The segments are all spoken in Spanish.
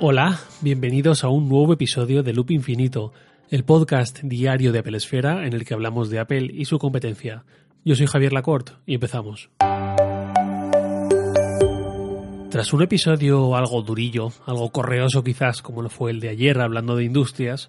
Hola, bienvenidos a un nuevo episodio de Loop Infinito, el podcast diario de Apple Esfera en el que hablamos de Apple y su competencia. Yo soy Javier Lacorte y empezamos. Tras un episodio algo durillo, algo correoso quizás como lo fue el de ayer hablando de industrias,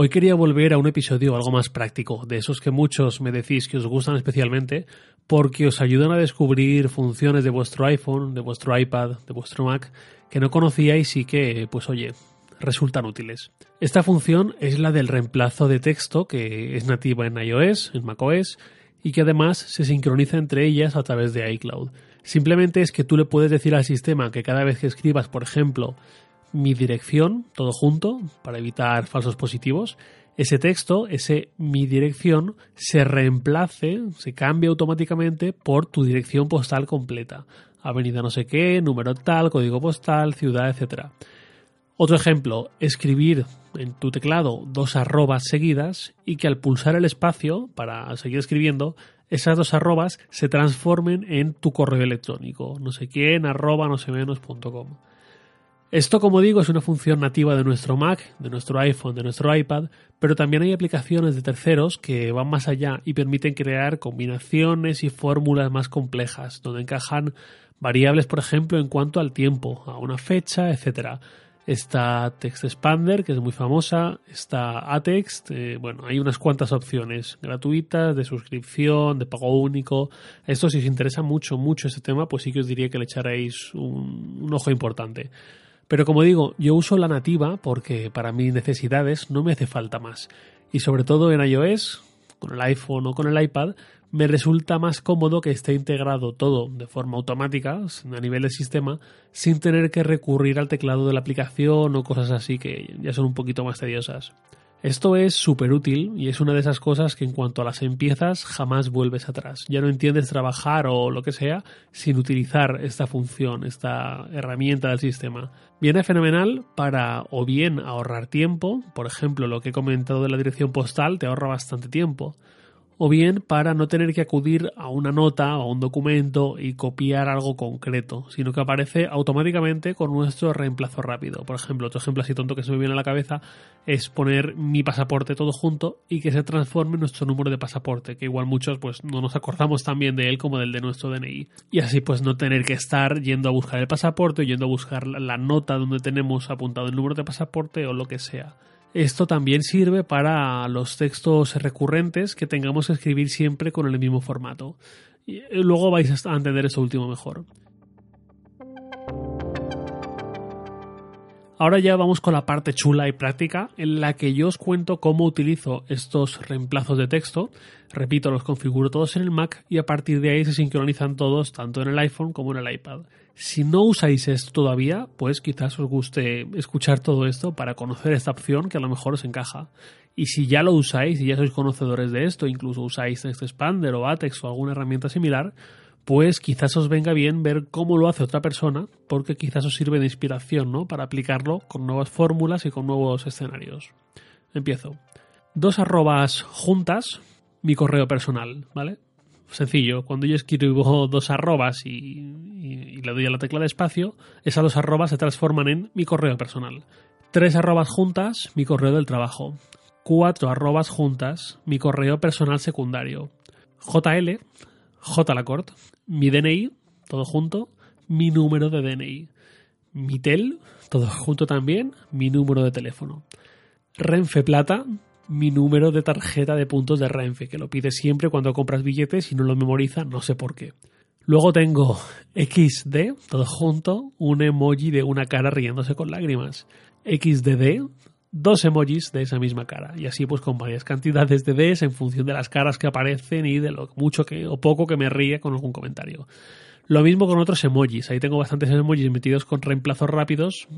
hoy quería volver a un episodio algo más práctico, de esos que muchos me decís que os gustan especialmente porque os ayudan a descubrir funciones de vuestro iPhone, de vuestro iPad, de vuestro Mac que no conocíais y que, pues oye, resultan útiles. Esta función es la del reemplazo de texto que es nativa en iOS, en macOS y que además se sincroniza entre ellas a través de iCloud. Simplemente es que tú le puedes decir al sistema que cada vez que escribas, por ejemplo, mi dirección, todo junto, para evitar falsos positivos, ese texto, ese mi dirección, se reemplace, se cambia automáticamente por tu dirección postal completa avenida no sé qué, número tal, código postal, ciudad, etc. Otro ejemplo, escribir en tu teclado dos arrobas seguidas y que al pulsar el espacio para seguir escribiendo, esas dos arrobas se transformen en tu correo electrónico, no sé quién, arroba no sé menos.com. Esto, como digo, es una función nativa de nuestro Mac, de nuestro iPhone, de nuestro iPad, pero también hay aplicaciones de terceros que van más allá y permiten crear combinaciones y fórmulas más complejas, donde encajan variables, por ejemplo, en cuanto al tiempo, a una fecha, etcétera. Está Text Expander, que es muy famosa, está Atext, eh, bueno, hay unas cuantas opciones gratuitas, de suscripción, de pago único. Esto si os interesa mucho, mucho este tema, pues sí que os diría que le echaréis un ojo importante. Pero como digo, yo uso la nativa porque para mis necesidades no me hace falta más. Y sobre todo en iOS, con el iPhone o con el iPad, me resulta más cómodo que esté integrado todo de forma automática a nivel del sistema sin tener que recurrir al teclado de la aplicación o cosas así que ya son un poquito más tediosas. Esto es súper útil y es una de esas cosas que en cuanto a las empiezas jamás vuelves atrás. Ya no entiendes trabajar o lo que sea sin utilizar esta función, esta herramienta del sistema. Viene fenomenal para o bien ahorrar tiempo, por ejemplo lo que he comentado de la dirección postal te ahorra bastante tiempo, o bien para no tener que acudir a una nota o a un documento y copiar algo concreto, sino que aparece automáticamente con nuestro reemplazo rápido. Por ejemplo, otro ejemplo así tonto que se me viene a la cabeza es poner mi pasaporte todo junto y que se transforme en nuestro número de pasaporte, que igual muchos pues no nos acordamos tan bien de él como del de nuestro DNI. Y así pues no tener que estar yendo a buscar el pasaporte o yendo a buscar la nota donde tenemos apuntado el número de pasaporte o lo que sea. Esto también sirve para los textos recurrentes que tengamos que escribir siempre con el mismo formato. Y eh, luego vais a entender eso último mejor. Ahora ya vamos con la parte chula y práctica en la que yo os cuento cómo utilizo estos reemplazos de texto. Repito, los configuro todos en el Mac y a partir de ahí se sincronizan todos tanto en el iPhone como en el iPad. Si no usáis esto todavía, pues quizás os guste escuchar todo esto para conocer esta opción que a lo mejor os encaja. Y si ya lo usáis y ya sois conocedores de esto, incluso usáis Expander o Atex o alguna herramienta similar, pues quizás os venga bien ver cómo lo hace otra persona, porque quizás os sirve de inspiración, ¿no? Para aplicarlo con nuevas fórmulas y con nuevos escenarios. Empiezo. Dos arrobas juntas, mi correo personal, ¿vale? Sencillo, cuando yo escribo dos arrobas y, le doy a la tecla de espacio, esas dos arrobas se transforman en mi correo personal. Tres arrobas juntas, mi correo del trabajo. Cuatro arrobas juntas, mi correo personal secundario. JL, J mi DNI, todo junto, mi número de DNI, mi TEL, todo junto también, mi número de teléfono. Renfe Plata, mi número de tarjeta de puntos de Renfe, que lo pide siempre cuando compras billetes y no lo memoriza, no sé por qué. Luego tengo XD, todo junto, un emoji de una cara riéndose con lágrimas. XDD, dos emojis de esa misma cara. Y así pues con varias cantidades de Ds en función de las caras que aparecen y de lo mucho que, o poco que me ríe con algún comentario. Lo mismo con otros emojis. Ahí tengo bastantes emojis metidos con reemplazos rápidos,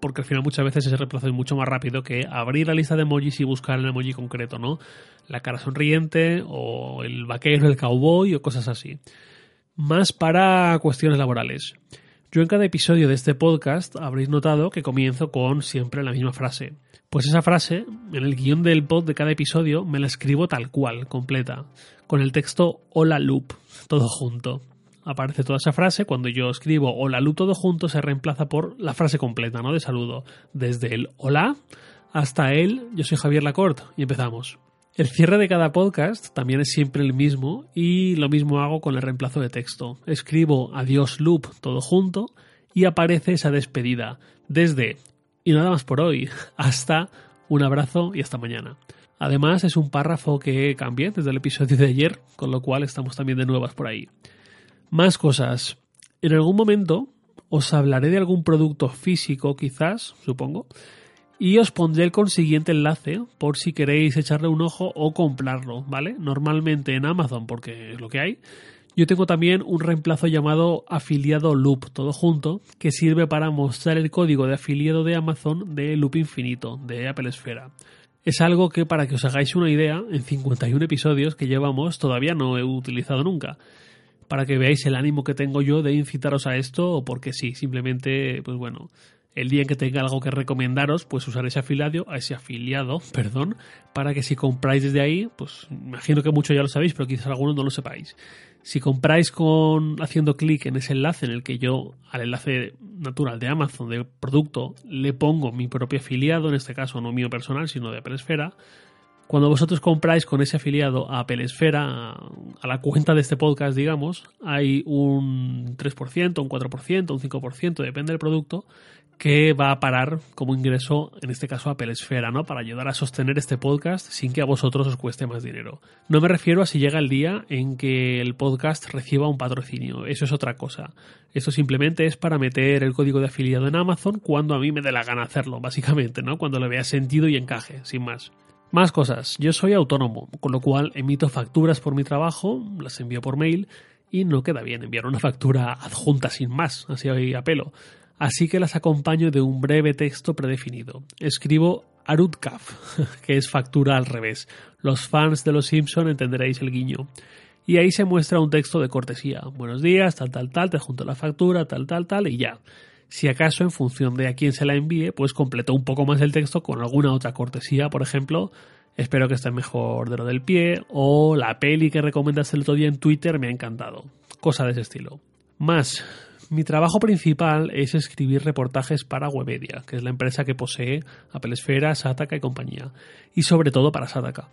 porque al final muchas veces ese reemplazo es mucho más rápido que abrir la lista de emojis y buscar el emoji concreto, ¿no? La cara sonriente o el vaquero, el cowboy o cosas así. Más para cuestiones laborales. Yo en cada episodio de este podcast habréis notado que comienzo con siempre la misma frase. Pues esa frase, en el guion del pod de cada episodio, me la escribo tal cual, completa, con el texto Hola Loop, todo junto. aparece toda esa frase. Cuando yo escribo hola Lu todo junto, se reemplaza por la frase completa, ¿no? De saludo. Desde el hola hasta el yo soy Javier Lacorte y empezamos. El cierre de cada podcast también es siempre el mismo y lo mismo hago con el reemplazo de texto. Escribo adiós loop todo junto y aparece esa despedida desde y nada más por hoy hasta un abrazo y hasta mañana. Además es un párrafo que cambié desde el episodio de ayer, con lo cual estamos también de nuevas por ahí. Más cosas. En algún momento os hablaré de algún producto físico quizás, supongo, y os pondré el consiguiente enlace por si queréis echarle un ojo o comprarlo, ¿vale? Normalmente en Amazon, porque es lo que hay. Yo tengo también un reemplazo llamado afiliado loop, todo junto, que sirve para mostrar el código de afiliado de Amazon de loop infinito, de Apple Esfera. Es algo que, para que os hagáis una idea, en 51 episodios que llevamos todavía no he utilizado nunca. Para que veáis el ánimo que tengo yo de incitaros a esto, o porque sí, simplemente, pues bueno, el día en que tenga algo que recomendaros, pues usar ese afiliado, ese afiliado, perdón, para que si compráis desde ahí, pues imagino que muchos ya lo sabéis, pero quizás algunos no lo sepáis. Si compráis con haciendo clic en ese enlace en el que yo al enlace natural de Amazon del producto le pongo mi propio afiliado, en este caso no mío personal, sino de Apple Esfera, cuando vosotros compráis con ese afiliado a Apple Esfera, a la cuenta de este podcast, digamos, hay un 3%, un 4%, un 5%, depende del producto, que va a parar como ingreso, en este caso a Pelesfera, ¿no? Para ayudar a sostener este podcast sin que a vosotros os cueste más dinero. No me refiero a si llega el día en que el podcast reciba un patrocinio, eso es otra cosa. Esto simplemente es para meter el código de afiliado en Amazon cuando a mí me dé la gana hacerlo, básicamente, ¿no? Cuando le vea sentido y encaje, sin más. Más cosas. Yo soy autónomo, con lo cual emito facturas por mi trabajo, las envío por mail y no queda bien enviar una factura adjunta sin más, así a pelo así que las acompaño de un breve texto predefinido. Escribo Arudkaf, que es factura al revés. Los fans de Los Simpson entenderéis el guiño. Y ahí se muestra un texto de cortesía. Buenos días, tal, tal, tal, te junto la factura, tal, tal, tal, y ya. Si acaso, en función de a quién se la envíe, pues completo un poco más el texto con alguna otra cortesía, por ejemplo, espero que esté mejor de lo del pie, o la peli que recomendaste el otro día en Twitter me ha encantado. Cosa de ese estilo. Más, mi trabajo principal es escribir reportajes para Webedia, que es la empresa que posee Apple Esfera, Sataka y compañía, y sobre todo para Sataka.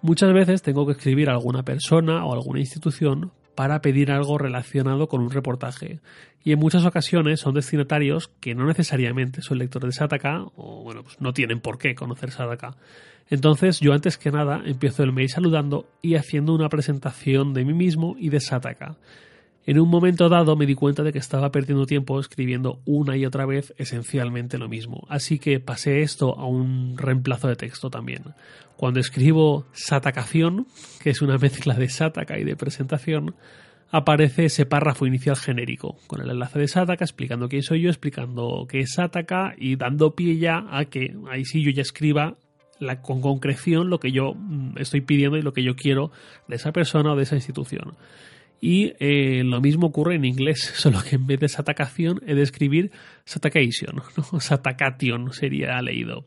Muchas veces tengo que escribir a alguna persona o alguna institución para pedir algo relacionado con un reportaje. Y en muchas ocasiones son destinatarios que no necesariamente son lectores de Sataka o bueno, pues no tienen por qué conocer Sataka. Entonces yo antes que nada empiezo el mail saludando y haciendo una presentación de mí mismo y de Sataka. En un momento dado me di cuenta de que estaba perdiendo tiempo escribiendo una y otra vez esencialmente lo mismo, así que pasé esto a un reemplazo de texto también. Cuando escribo satacación, que es una mezcla de sataka y de presentación, aparece ese párrafo inicial genérico, con el enlace de Sataka explicando quién soy yo, explicando qué es Sataka y dando pie ya a que ahí sí yo ya escriba la, con concreción lo que yo mm, estoy pidiendo y lo que yo quiero de esa persona o de esa institución. Y eh, lo mismo ocurre en inglés, solo que en vez de satacación he de escribir satacation, ¿no? satacation sería leído.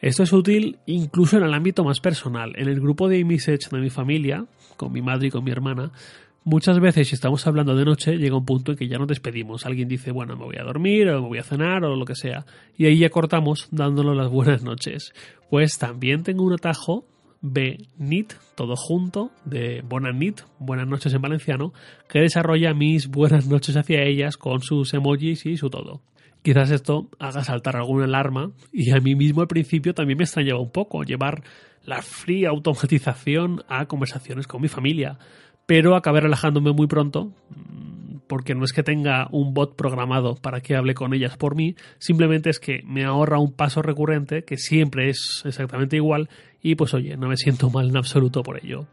Esto es útil incluso en el ámbito más personal. En el grupo de iMessage de mi familia, con mi madre y con mi hermana, muchas veces si estamos hablando de noche llega un punto en que ya nos despedimos. Alguien dice, bueno, me voy a dormir o me voy a cenar o lo que sea. Y ahí ya cortamos dándonos las buenas noches. Pues también tengo un atajo BNIT, todo junto, de Bonanit, buenas noches en valenciano, que desarrolla mis buenas noches hacia ellas con sus emojis y su todo. Quizás esto haga saltar alguna alarma y a mí mismo al principio también me extrañaba un poco llevar la fría automatización a conversaciones con mi familia, pero acabé relajándome muy pronto porque no es que tenga un bot programado para que hable con ellas por mí, simplemente es que me ahorra un paso recurrente que siempre es exactamente igual y pues oye, no me siento mal en absoluto por ello.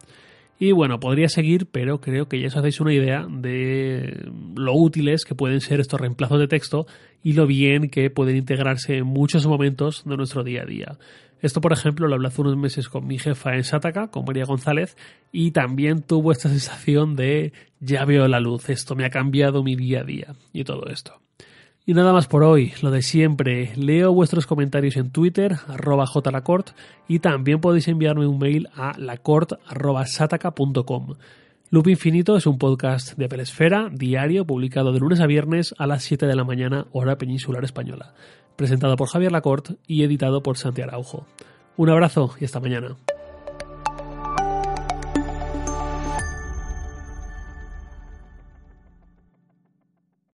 Y bueno, podría seguir, pero creo que ya os hacéis una idea de lo útiles que pueden ser estos reemplazos de texto y lo bien que pueden integrarse en muchos momentos de nuestro día a día. Esto, por ejemplo, lo hablé hace unos meses con mi jefa en Sataka, con María González, y también tuvo esta sensación de ya veo la luz, esto me ha cambiado mi día a día y todo esto. Y nada más por hoy, lo de siempre. Leo vuestros comentarios en Twitter, arroba jlacort, y también podéis enviarme un mail a lacort.sataka.com. Loop Infinito es un podcast de Pelesfera, diario, publicado de lunes a viernes a las 7 de la mañana, hora peninsular española. Presentado por Javier Lacorte y editado por Santi Araujo. Un abrazo y hasta mañana.